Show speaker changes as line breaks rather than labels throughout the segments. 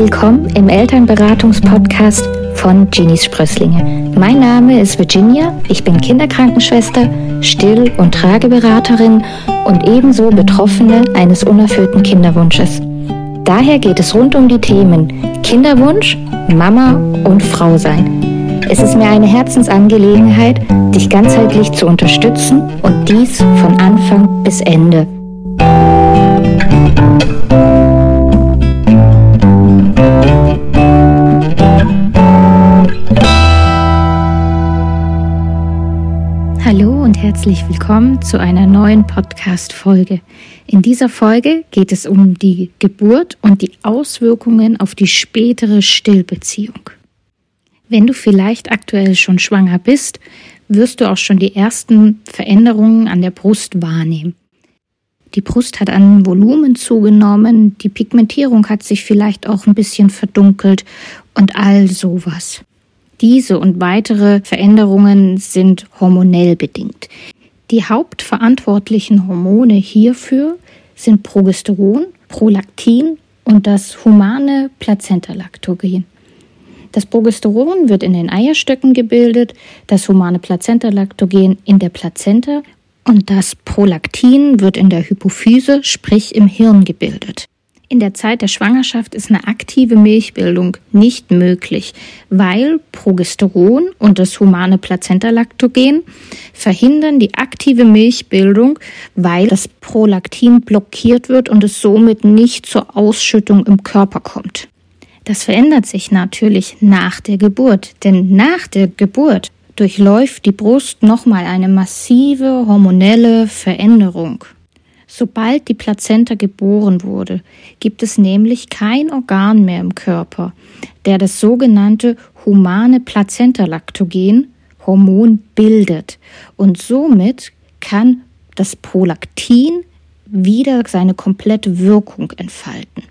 Willkommen im Elternberatungspodcast von Genies Sprösslinge. Mein Name ist Virginia, ich bin Kinderkrankenschwester, Still- und Trageberaterin und ebenso Betroffene eines unerfüllten Kinderwunsches. Daher geht es rund um die Themen Kinderwunsch, Mama und Frau sein. Es ist mir eine Herzensangelegenheit, dich ganzheitlich zu unterstützen und dies von Anfang bis Ende. Herzlich willkommen zu einer neuen Podcast-Folge. In dieser Folge geht es um die Geburt und die Auswirkungen auf die spätere Stillbeziehung. Wenn du vielleicht aktuell schon schwanger bist, wirst du auch schon die ersten Veränderungen an der Brust wahrnehmen. Die Brust hat an Volumen zugenommen, die Pigmentierung hat sich vielleicht auch ein bisschen verdunkelt und all sowas. Diese und weitere Veränderungen sind hormonell bedingt. Die hauptverantwortlichen Hormone hierfür sind Progesteron, Prolaktin und das humane Plazentalaktogen. Das Progesteron wird in den Eierstöcken gebildet, das humane Plazentalaktogen in der Plazenta und das Prolaktin wird in der Hypophyse, sprich im Hirn gebildet. In der Zeit der Schwangerschaft ist eine aktive Milchbildung nicht möglich, weil Progesteron und das humane Plazentalaktogen verhindern die aktive Milchbildung, weil das Prolaktin blockiert wird und es somit nicht zur Ausschüttung im Körper kommt. Das verändert sich natürlich nach der Geburt, denn nach der Geburt durchläuft die Brust nochmal eine massive hormonelle Veränderung. Sobald die Plazenta geboren wurde, gibt es nämlich kein Organ mehr im Körper, der das sogenannte humane Plazentalaktogen Hormon bildet und somit kann das Prolaktin wieder seine komplette Wirkung entfalten.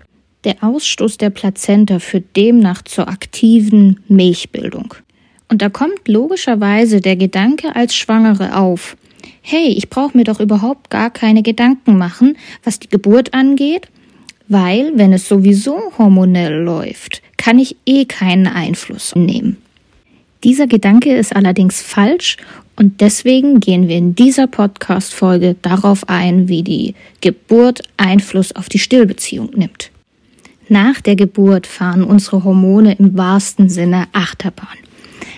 Der Ausstoß der Plazenta führt demnach zur aktiven Milchbildung. Und da kommt logischerweise der Gedanke als Schwangere auf, hey, ich brauche mir doch überhaupt gar keine Gedanken machen, was die Geburt angeht, weil wenn es sowieso hormonell läuft, kann ich eh keinen Einfluss nehmen. Dieser Gedanke ist allerdings falsch und deswegen gehen wir in dieser Podcast-Folge darauf ein, wie die Geburt Einfluss auf die Stillbeziehung nimmt. Nach der Geburt fahren unsere Hormone im wahrsten Sinne Achterbahn.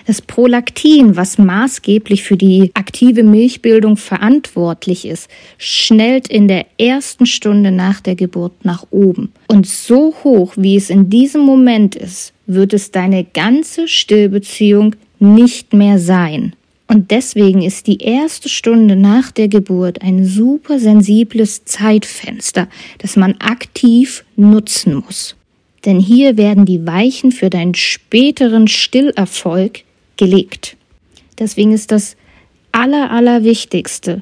Das Prolaktin, was maßgeblich für die aktive Milchbildung verantwortlich ist, schnellt in der ersten Stunde nach der Geburt nach oben. Und so hoch, wie es in diesem Moment ist, wird es deine ganze Stillbeziehung nicht mehr sein. Und deswegen ist die erste Stunde nach der Geburt ein super sensibles Zeitfenster, das man aktiv nutzen muss. Denn hier werden die Weichen für deinen späteren Stillerfolg gelegt. Deswegen ist das Aller, Allerwichtigste,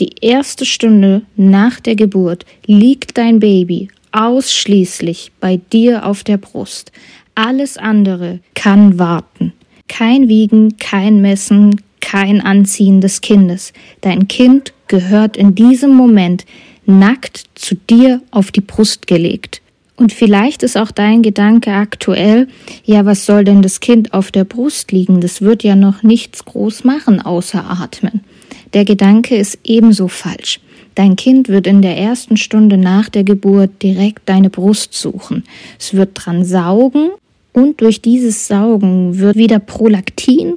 die erste Stunde nach der Geburt liegt dein Baby ausschließlich bei dir auf der Brust. Alles andere kann warten. Kein Wiegen, kein Messen, kein Anziehen des Kindes. Dein Kind gehört in diesem Moment nackt zu dir auf die Brust gelegt. Und vielleicht ist auch dein Gedanke aktuell, ja, was soll denn das Kind auf der Brust liegen? Das wird ja noch nichts groß machen außer atmen. Der Gedanke ist ebenso falsch. Dein Kind wird in der ersten Stunde nach der Geburt direkt deine Brust suchen. Es wird dran saugen und durch dieses Saugen wird wieder Prolaktin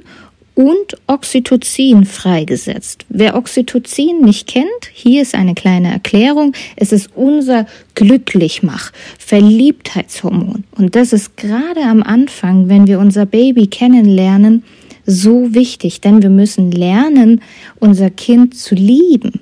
und Oxytocin freigesetzt. Wer Oxytocin nicht kennt, hier ist eine kleine Erklärung. Es ist unser Glücklichmach, Verliebtheitshormon. Und das ist gerade am Anfang, wenn wir unser Baby kennenlernen, so wichtig, denn wir müssen lernen, unser Kind zu lieben.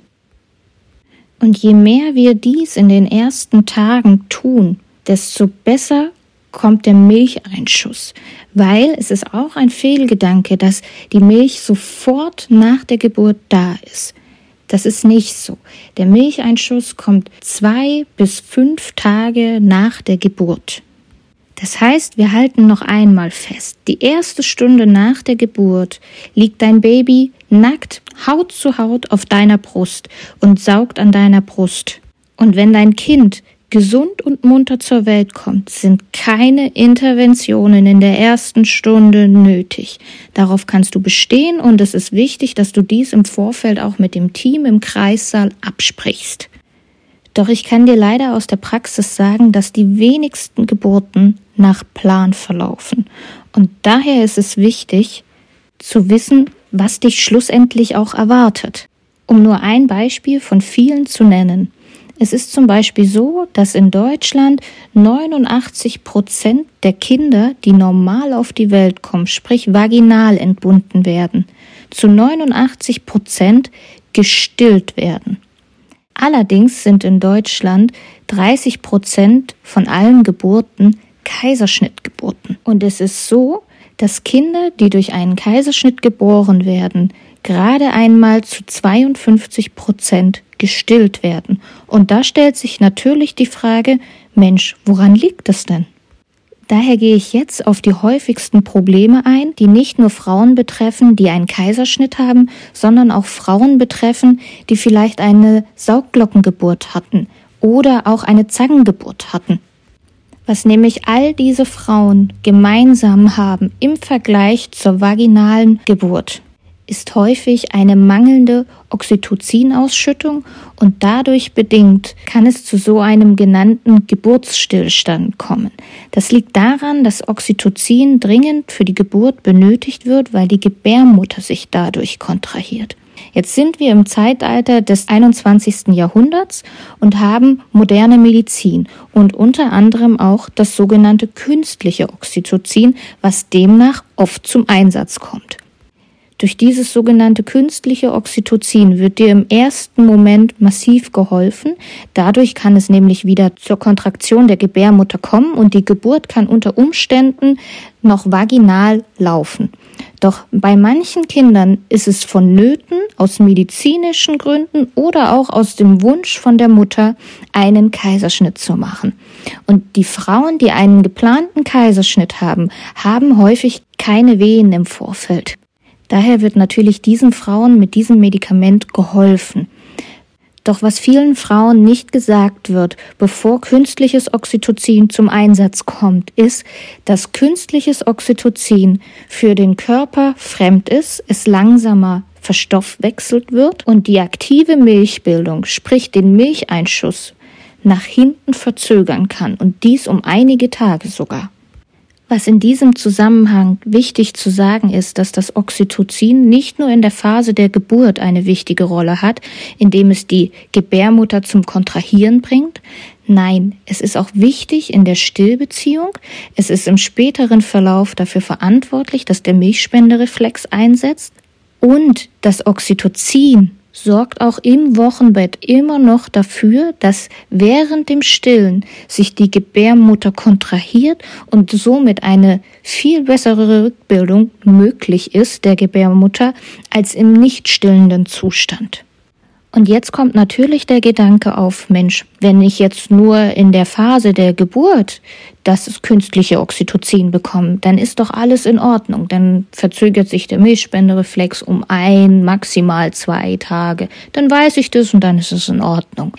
Und je mehr wir dies in den ersten Tagen tun, desto besser kommt der Milcheinschuss, weil es ist auch ein Fehlgedanke, dass die Milch sofort nach der Geburt da ist. Das ist nicht so. Der Milcheinschuss kommt zwei bis fünf Tage nach der Geburt. Das heißt, wir halten noch einmal fest. Die erste Stunde nach der Geburt liegt dein Baby nackt, Haut zu Haut auf deiner Brust und saugt an deiner Brust. Und wenn dein Kind gesund und munter zur Welt kommt, sind keine Interventionen in der ersten Stunde nötig. Darauf kannst du bestehen und es ist wichtig, dass du dies im Vorfeld auch mit dem Team im Kreissaal absprichst. Doch ich kann dir leider aus der Praxis sagen, dass die wenigsten Geburten nach Plan verlaufen. Und daher ist es wichtig zu wissen, was dich schlussendlich auch erwartet. Um nur ein Beispiel von vielen zu nennen. Es ist zum Beispiel so, dass in Deutschland 89 Prozent der Kinder, die normal auf die Welt kommen, sprich vaginal entbunden werden, zu 89 Prozent gestillt werden. Allerdings sind in Deutschland 30 Prozent von allen Geburten Kaiserschnittgeburten. Und es ist so, dass Kinder, die durch einen Kaiserschnitt geboren werden, gerade einmal zu 52 Prozent gestillt werden. Und da stellt sich natürlich die Frage, Mensch, woran liegt es denn? Daher gehe ich jetzt auf die häufigsten Probleme ein, die nicht nur Frauen betreffen, die einen Kaiserschnitt haben, sondern auch Frauen betreffen, die vielleicht eine Saugglockengeburt hatten oder auch eine Zangengeburt hatten. Was nämlich all diese Frauen gemeinsam haben im Vergleich zur vaginalen Geburt ist häufig eine mangelnde Oxytocinausschüttung und dadurch bedingt kann es zu so einem genannten Geburtsstillstand kommen. Das liegt daran, dass Oxytocin dringend für die Geburt benötigt wird, weil die Gebärmutter sich dadurch kontrahiert. Jetzt sind wir im Zeitalter des 21. Jahrhunderts und haben moderne Medizin und unter anderem auch das sogenannte künstliche Oxytocin, was demnach oft zum Einsatz kommt. Durch dieses sogenannte künstliche Oxytocin wird dir im ersten Moment massiv geholfen. Dadurch kann es nämlich wieder zur Kontraktion der Gebärmutter kommen und die Geburt kann unter Umständen noch vaginal laufen. Doch bei manchen Kindern ist es vonnöten, aus medizinischen Gründen oder auch aus dem Wunsch von der Mutter, einen Kaiserschnitt zu machen. Und die Frauen, die einen geplanten Kaiserschnitt haben, haben häufig keine Wehen im Vorfeld. Daher wird natürlich diesen Frauen mit diesem Medikament geholfen. Doch was vielen Frauen nicht gesagt wird, bevor künstliches Oxytocin zum Einsatz kommt, ist, dass künstliches Oxytocin für den Körper fremd ist, es langsamer verstoffwechselt wird und die aktive Milchbildung, sprich den Milcheinschuss, nach hinten verzögern kann und dies um einige Tage sogar. Was in diesem Zusammenhang wichtig zu sagen ist, dass das Oxytocin nicht nur in der Phase der Geburt eine wichtige Rolle hat, indem es die Gebärmutter zum Kontrahieren bringt. Nein, es ist auch wichtig in der Stillbeziehung. Es ist im späteren Verlauf dafür verantwortlich, dass der Milchspendereflex einsetzt. Und das Oxytocin sorgt auch im Wochenbett immer noch dafür, dass während dem Stillen sich die Gebärmutter kontrahiert und somit eine viel bessere Rückbildung möglich ist der Gebärmutter als im nicht stillenden Zustand. Und jetzt kommt natürlich der Gedanke auf, Mensch, wenn ich jetzt nur in der Phase der Geburt das künstliche Oxytocin bekomme, dann ist doch alles in Ordnung. Dann verzögert sich der Milchspendereflex um ein, maximal zwei Tage. Dann weiß ich das und dann ist es in Ordnung.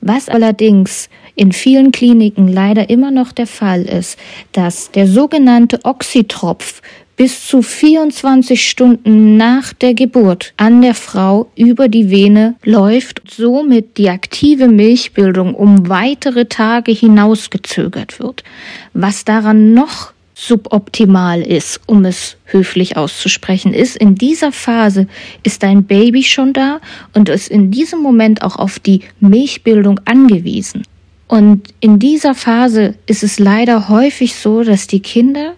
Was allerdings in vielen Kliniken leider immer noch der Fall ist, dass der sogenannte Oxytropf bis zu 24 Stunden nach der Geburt an der Frau über die Vene läuft, somit die aktive Milchbildung um weitere Tage hinausgezögert wird. Was daran noch suboptimal ist, um es höflich auszusprechen, ist, in dieser Phase ist dein Baby schon da und ist in diesem Moment auch auf die Milchbildung angewiesen. Und in dieser Phase ist es leider häufig so, dass die Kinder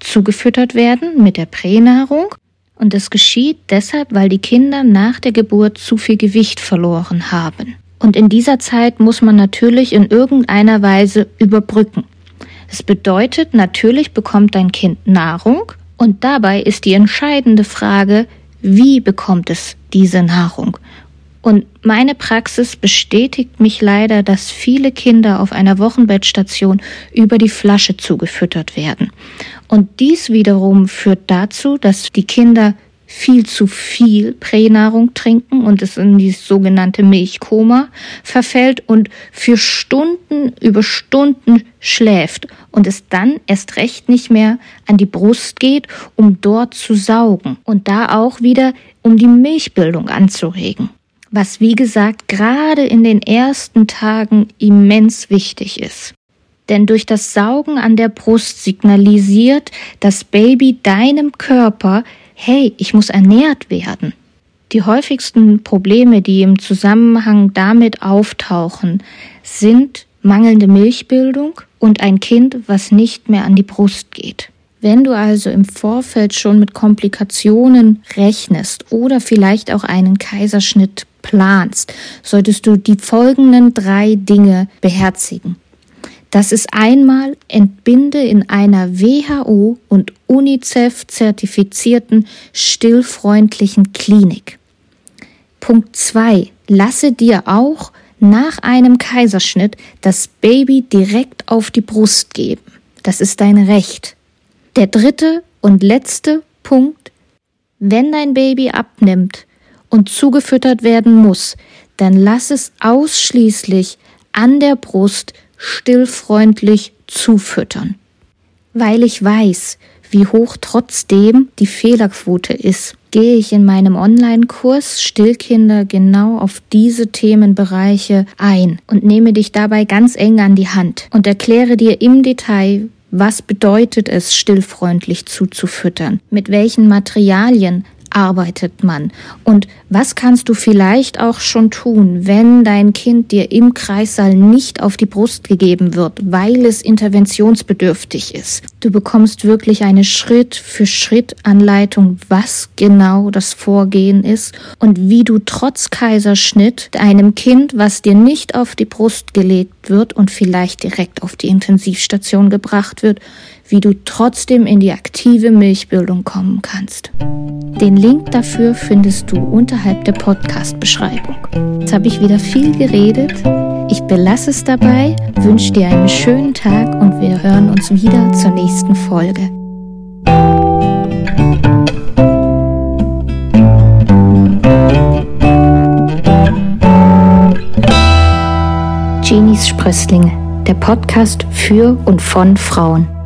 zugefüttert werden mit der Pränahrung. Und das geschieht deshalb, weil die Kinder nach der Geburt zu viel Gewicht verloren haben. Und in dieser Zeit muss man natürlich in irgendeiner Weise überbrücken. Das bedeutet, natürlich bekommt dein Kind Nahrung und dabei ist die entscheidende Frage, wie bekommt es diese Nahrung? Und meine Praxis bestätigt mich leider, dass viele Kinder auf einer Wochenbettstation über die Flasche zugefüttert werden. Und dies wiederum führt dazu, dass die Kinder viel zu viel Pränahrung trinken und es in dieses sogenannte Milchkoma verfällt und für Stunden über Stunden schläft und es dann erst recht nicht mehr an die Brust geht, um dort zu saugen und da auch wieder um die Milchbildung anzuregen. Was wie gesagt gerade in den ersten Tagen immens wichtig ist. Denn durch das Saugen an der Brust signalisiert das Baby deinem Körper, hey, ich muss ernährt werden. Die häufigsten Probleme, die im Zusammenhang damit auftauchen, sind mangelnde Milchbildung und ein Kind, was nicht mehr an die Brust geht. Wenn du also im Vorfeld schon mit Komplikationen rechnest oder vielleicht auch einen Kaiserschnitt planst, solltest du die folgenden drei Dinge beherzigen. Das ist einmal entbinde in einer WHO und UNICEF zertifizierten stillfreundlichen Klinik. Punkt zwei: Lasse dir auch nach einem Kaiserschnitt das Baby direkt auf die Brust geben. Das ist dein Recht. Der dritte und letzte Punkt. Wenn dein Baby abnimmt und zugefüttert werden muss, dann lass es ausschließlich an der Brust stillfreundlich zufüttern. Weil ich weiß, wie hoch trotzdem die Fehlerquote ist, gehe ich in meinem Online-Kurs Stillkinder genau auf diese Themenbereiche ein und nehme dich dabei ganz eng an die Hand und erkläre dir im Detail, was bedeutet es, stillfreundlich zuzufüttern? Mit welchen Materialien arbeitet man? Und was kannst du vielleicht auch schon tun, wenn dein Kind dir im Kreissaal nicht auf die Brust gegeben wird, weil es interventionsbedürftig ist? Du bekommst wirklich eine Schritt für Schritt Anleitung, was genau das Vorgehen ist und wie du trotz Kaiserschnitt einem Kind, was dir nicht auf die Brust gelegt wird und vielleicht direkt auf die Intensivstation gebracht wird, wie du trotzdem in die aktive Milchbildung kommen kannst. Den Link dafür findest du unterhalb der Podcast-Beschreibung. Jetzt habe ich wieder viel geredet. Ich belasse es dabei, wünsche dir einen schönen Tag und wir hören uns wieder zur nächsten Folge. Genies Sprösslinge, der Podcast für und von Frauen.